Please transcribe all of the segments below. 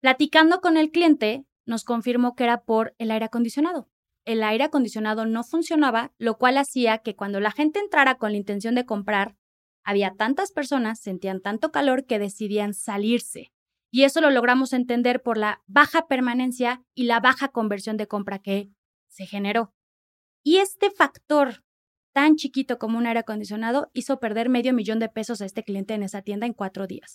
Platicando con el cliente, nos confirmó que era por el aire acondicionado. El aire acondicionado no funcionaba, lo cual hacía que cuando la gente entrara con la intención de comprar, había tantas personas, sentían tanto calor que decidían salirse. Y eso lo logramos entender por la baja permanencia y la baja conversión de compra que se generó. Y este factor tan chiquito como un aire acondicionado hizo perder medio millón de pesos a este cliente en esa tienda en cuatro días.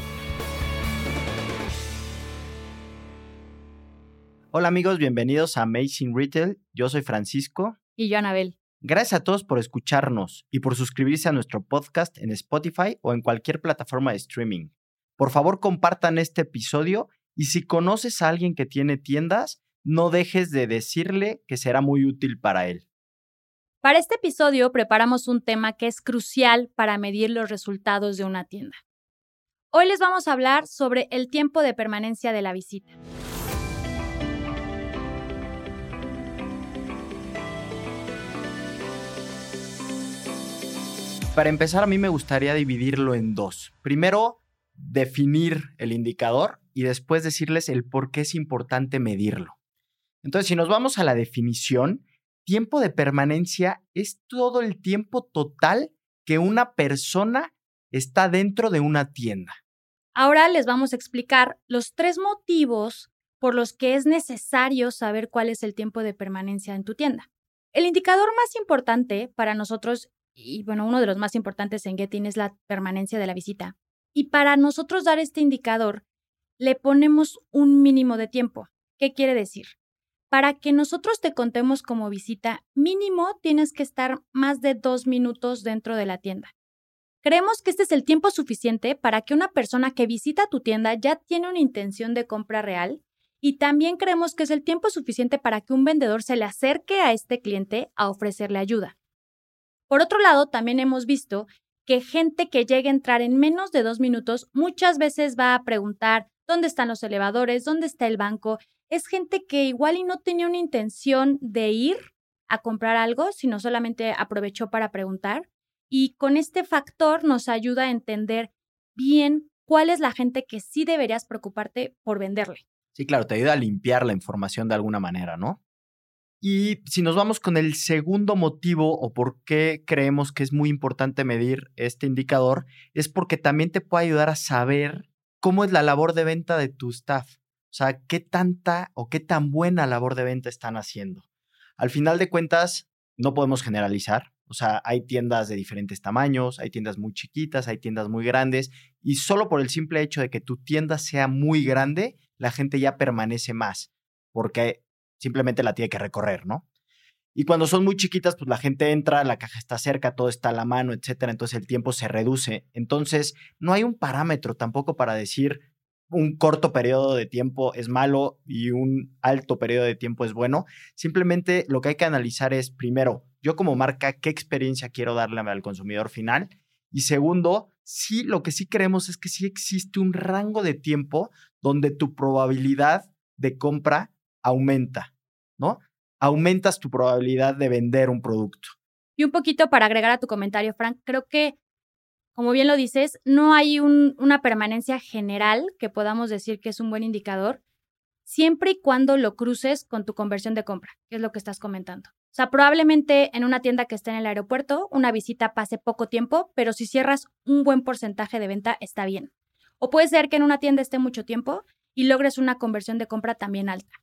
Hola amigos, bienvenidos a Amazing Retail. Yo soy Francisco. Y yo, Anabel. Gracias a todos por escucharnos y por suscribirse a nuestro podcast en Spotify o en cualquier plataforma de streaming. Por favor, compartan este episodio y si conoces a alguien que tiene tiendas, no dejes de decirle que será muy útil para él. Para este episodio preparamos un tema que es crucial para medir los resultados de una tienda. Hoy les vamos a hablar sobre el tiempo de permanencia de la visita. Para empezar, a mí me gustaría dividirlo en dos. Primero, definir el indicador y después decirles el por qué es importante medirlo. Entonces, si nos vamos a la definición, tiempo de permanencia es todo el tiempo total que una persona está dentro de una tienda. Ahora les vamos a explicar los tres motivos por los que es necesario saber cuál es el tiempo de permanencia en tu tienda. El indicador más importante para nosotros y bueno, uno de los más importantes en Getting es la permanencia de la visita. Y para nosotros dar este indicador, le ponemos un mínimo de tiempo. ¿Qué quiere decir? Para que nosotros te contemos como visita, mínimo tienes que estar más de dos minutos dentro de la tienda. Creemos que este es el tiempo suficiente para que una persona que visita tu tienda ya tiene una intención de compra real y también creemos que es el tiempo suficiente para que un vendedor se le acerque a este cliente a ofrecerle ayuda. Por otro lado, también hemos visto que gente que llegue a entrar en menos de dos minutos muchas veces va a preguntar dónde están los elevadores, dónde está el banco. Es gente que igual y no tenía una intención de ir a comprar algo, sino solamente aprovechó para preguntar. Y con este factor nos ayuda a entender bien cuál es la gente que sí deberías preocuparte por venderle. Sí, claro, te ayuda a limpiar la información de alguna manera, ¿no? Y si nos vamos con el segundo motivo o por qué creemos que es muy importante medir este indicador, es porque también te puede ayudar a saber cómo es la labor de venta de tu staff. O sea, qué tanta o qué tan buena labor de venta están haciendo. Al final de cuentas, no podemos generalizar. O sea, hay tiendas de diferentes tamaños, hay tiendas muy chiquitas, hay tiendas muy grandes, y solo por el simple hecho de que tu tienda sea muy grande, la gente ya permanece más, porque simplemente la tiene que recorrer, ¿no? Y cuando son muy chiquitas, pues la gente entra, la caja está cerca, todo está a la mano, etcétera, entonces el tiempo se reduce. Entonces, no hay un parámetro tampoco para decir un corto periodo de tiempo es malo y un alto periodo de tiempo es bueno. Simplemente lo que hay que analizar es, primero, yo como marca, qué experiencia quiero darle al consumidor final. Y segundo, sí, lo que sí creemos es que sí existe un rango de tiempo donde tu probabilidad de compra aumenta, ¿no? Aumentas tu probabilidad de vender un producto. Y un poquito para agregar a tu comentario, Frank, creo que, como bien lo dices, no hay una permanencia general que podamos decir que es un buen indicador, siempre y cuando lo cruces con tu conversión de compra, que es lo que estás comentando. O sea, probablemente en una tienda que esté en el aeropuerto, una visita pase poco tiempo, pero si cierras un buen porcentaje de venta, está bien. O puede ser que en una tienda esté mucho tiempo y logres una conversión de compra también alta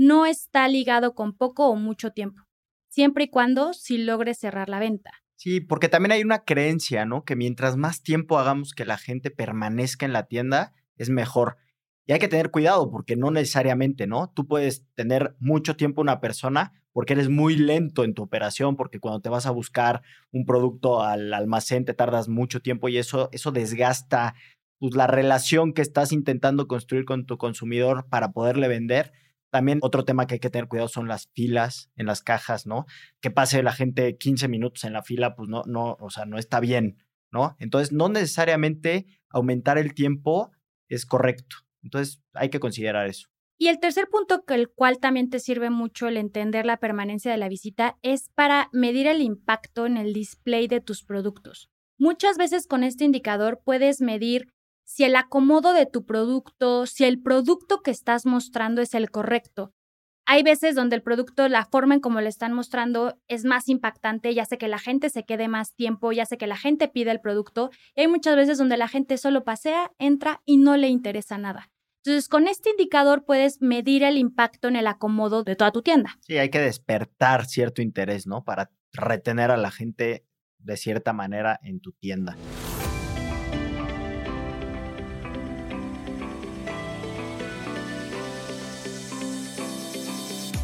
no está ligado con poco o mucho tiempo, siempre y cuando si logres cerrar la venta. Sí, porque también hay una creencia, ¿no? Que mientras más tiempo hagamos que la gente permanezca en la tienda, es mejor. Y hay que tener cuidado porque no necesariamente, ¿no? Tú puedes tener mucho tiempo una persona porque eres muy lento en tu operación, porque cuando te vas a buscar un producto al almacén te tardas mucho tiempo y eso, eso desgasta pues, la relación que estás intentando construir con tu consumidor para poderle vender. También otro tema que hay que tener cuidado son las filas en las cajas, ¿no? Que pase la gente 15 minutos en la fila, pues no, no, o sea, no está bien, ¿no? Entonces, no necesariamente aumentar el tiempo es correcto. Entonces, hay que considerar eso. Y el tercer punto, que el cual también te sirve mucho el entender la permanencia de la visita, es para medir el impacto en el display de tus productos. Muchas veces con este indicador puedes medir si el acomodo de tu producto, si el producto que estás mostrando es el correcto. Hay veces donde el producto, la forma en como lo están mostrando es más impactante, ya sé que la gente se quede más tiempo, ya sé que la gente pide el producto. Y hay muchas veces donde la gente solo pasea, entra y no le interesa nada. Entonces, con este indicador puedes medir el impacto en el acomodo de toda tu tienda. Sí, hay que despertar cierto interés, ¿no? Para retener a la gente de cierta manera en tu tienda.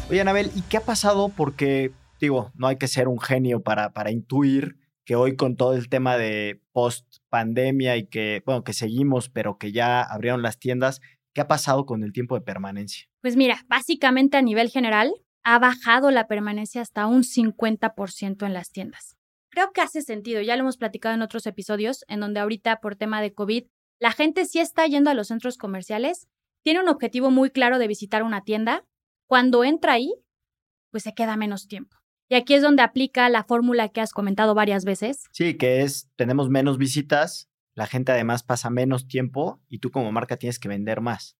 Oye, Anabel, ¿y qué ha pasado? Porque, digo, no hay que ser un genio para, para intuir que hoy con todo el tema de post pandemia y que, bueno, que seguimos, pero que ya abrieron las tiendas, ¿Qué ha pasado con el tiempo de permanencia? Pues mira, básicamente a nivel general ha bajado la permanencia hasta un 50% en las tiendas. Creo que hace sentido, ya lo hemos platicado en otros episodios, en donde ahorita por tema de COVID, la gente sí está yendo a los centros comerciales, tiene un objetivo muy claro de visitar una tienda, cuando entra ahí, pues se queda menos tiempo. Y aquí es donde aplica la fórmula que has comentado varias veces. Sí, que es, tenemos menos visitas, la gente además pasa menos tiempo y tú como marca tienes que vender más.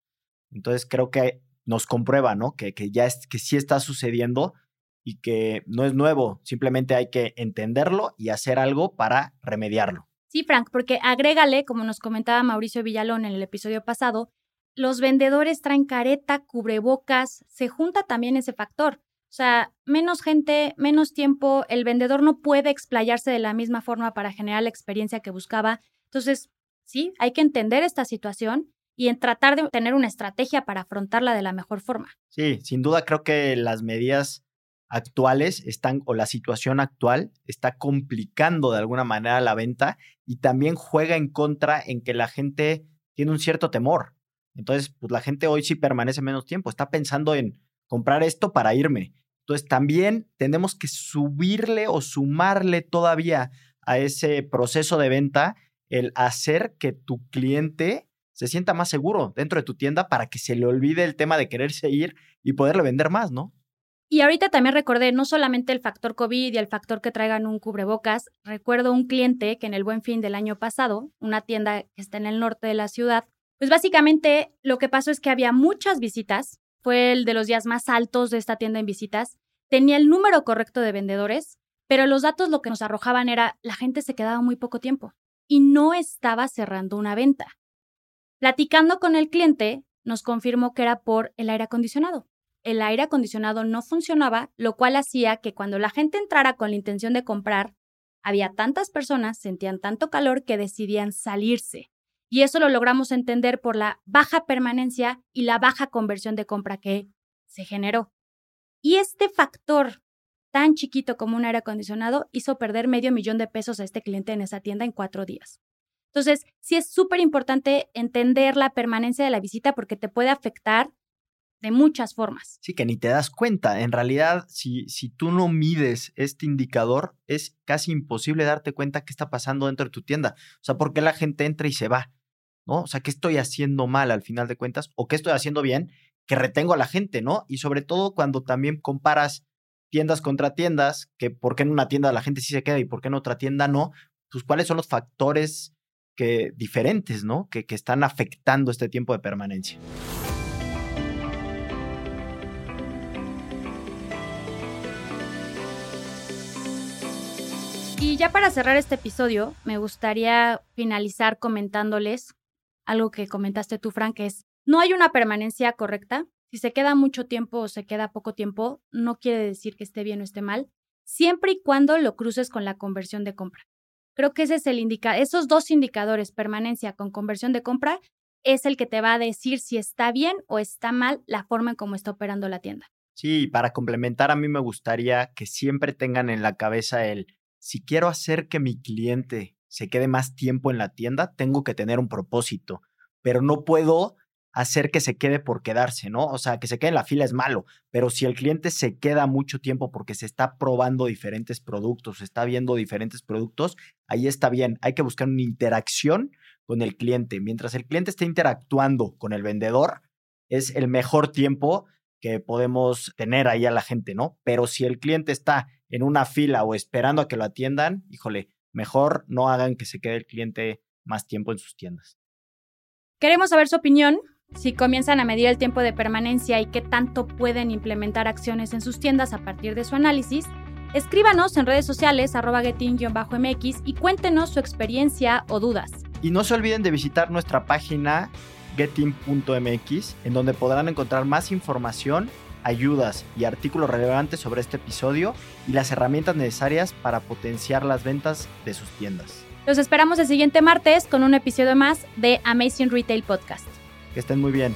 Entonces creo que nos comprueba, ¿no? Que, que ya es, que sí está sucediendo y que no es nuevo, simplemente hay que entenderlo y hacer algo para remediarlo. Sí, Frank, porque agrégale, como nos comentaba Mauricio Villalón en el episodio pasado, los vendedores traen careta, cubrebocas, se junta también ese factor. O sea, menos gente, menos tiempo, el vendedor no puede explayarse de la misma forma para generar la experiencia que buscaba. Entonces, sí, hay que entender esta situación y en tratar de tener una estrategia para afrontarla de la mejor forma. Sí, sin duda creo que las medidas actuales están o la situación actual está complicando de alguna manera la venta y también juega en contra en que la gente tiene un cierto temor. Entonces, pues la gente hoy sí permanece menos tiempo, está pensando en comprar esto para irme. Entonces, también tenemos que subirle o sumarle todavía a ese proceso de venta el hacer que tu cliente se sienta más seguro dentro de tu tienda para que se le olvide el tema de quererse ir y poderle vender más, ¿no? Y ahorita también recordé no solamente el factor COVID y el factor que traigan un cubrebocas, recuerdo un cliente que en el buen fin del año pasado, una tienda que está en el norte de la ciudad, pues básicamente lo que pasó es que había muchas visitas, fue el de los días más altos de esta tienda en visitas, tenía el número correcto de vendedores, pero los datos lo que nos arrojaban era la gente se quedaba muy poco tiempo y no estaba cerrando una venta. Platicando con el cliente, nos confirmó que era por el aire acondicionado. El aire acondicionado no funcionaba, lo cual hacía que cuando la gente entrara con la intención de comprar, había tantas personas, sentían tanto calor que decidían salirse. Y eso lo logramos entender por la baja permanencia y la baja conversión de compra que se generó. Y este factor tan chiquito como un aire acondicionado hizo perder medio millón de pesos a este cliente en esa tienda en cuatro días. Entonces, sí es súper importante entender la permanencia de la visita porque te puede afectar de muchas formas. Sí, que ni te das cuenta. En realidad, si, si tú no mides este indicador, es casi imposible darte cuenta qué está pasando dentro de tu tienda. O sea, ¿por qué la gente entra y se va? ¿No? O sea, ¿qué estoy haciendo mal al final de cuentas? ¿O qué estoy haciendo bien? Que retengo a la gente, ¿no? Y sobre todo cuando también comparas tiendas contra tiendas, que por qué en una tienda la gente sí se queda y por qué en otra tienda no, pues cuáles son los factores que, diferentes, ¿no? Que, que están afectando este tiempo de permanencia. Y ya para cerrar este episodio, me gustaría finalizar comentándoles algo que comentaste tú, Frank, es, no hay una permanencia correcta, si se queda mucho tiempo o se queda poco tiempo, no quiere decir que esté bien o esté mal, siempre y cuando lo cruces con la conversión de compra. Creo que ese es el indica esos dos indicadores, permanencia con conversión de compra, es el que te va a decir si está bien o está mal la forma en cómo está operando la tienda. Sí, para complementar, a mí me gustaría que siempre tengan en la cabeza el, si quiero hacer que mi cliente se quede más tiempo en la tienda, tengo que tener un propósito, pero no puedo hacer que se quede por quedarse, ¿no? O sea, que se quede en la fila es malo, pero si el cliente se queda mucho tiempo porque se está probando diferentes productos, está viendo diferentes productos, ahí está bien. Hay que buscar una interacción con el cliente. Mientras el cliente esté interactuando con el vendedor, es el mejor tiempo que podemos tener ahí a la gente, ¿no? Pero si el cliente está en una fila o esperando a que lo atiendan, híjole, mejor no hagan que se quede el cliente más tiempo en sus tiendas. Queremos saber su opinión. Si comienzan a medir el tiempo de permanencia y qué tanto pueden implementar acciones en sus tiendas a partir de su análisis, escríbanos en redes sociales arroba mx y cuéntenos su experiencia o dudas. Y no se olviden de visitar nuestra página getin.mx, en donde podrán encontrar más información, ayudas y artículos relevantes sobre este episodio y las herramientas necesarias para potenciar las ventas de sus tiendas. Los esperamos el siguiente martes con un episodio más de Amazing Retail Podcast. Que estén muy bien.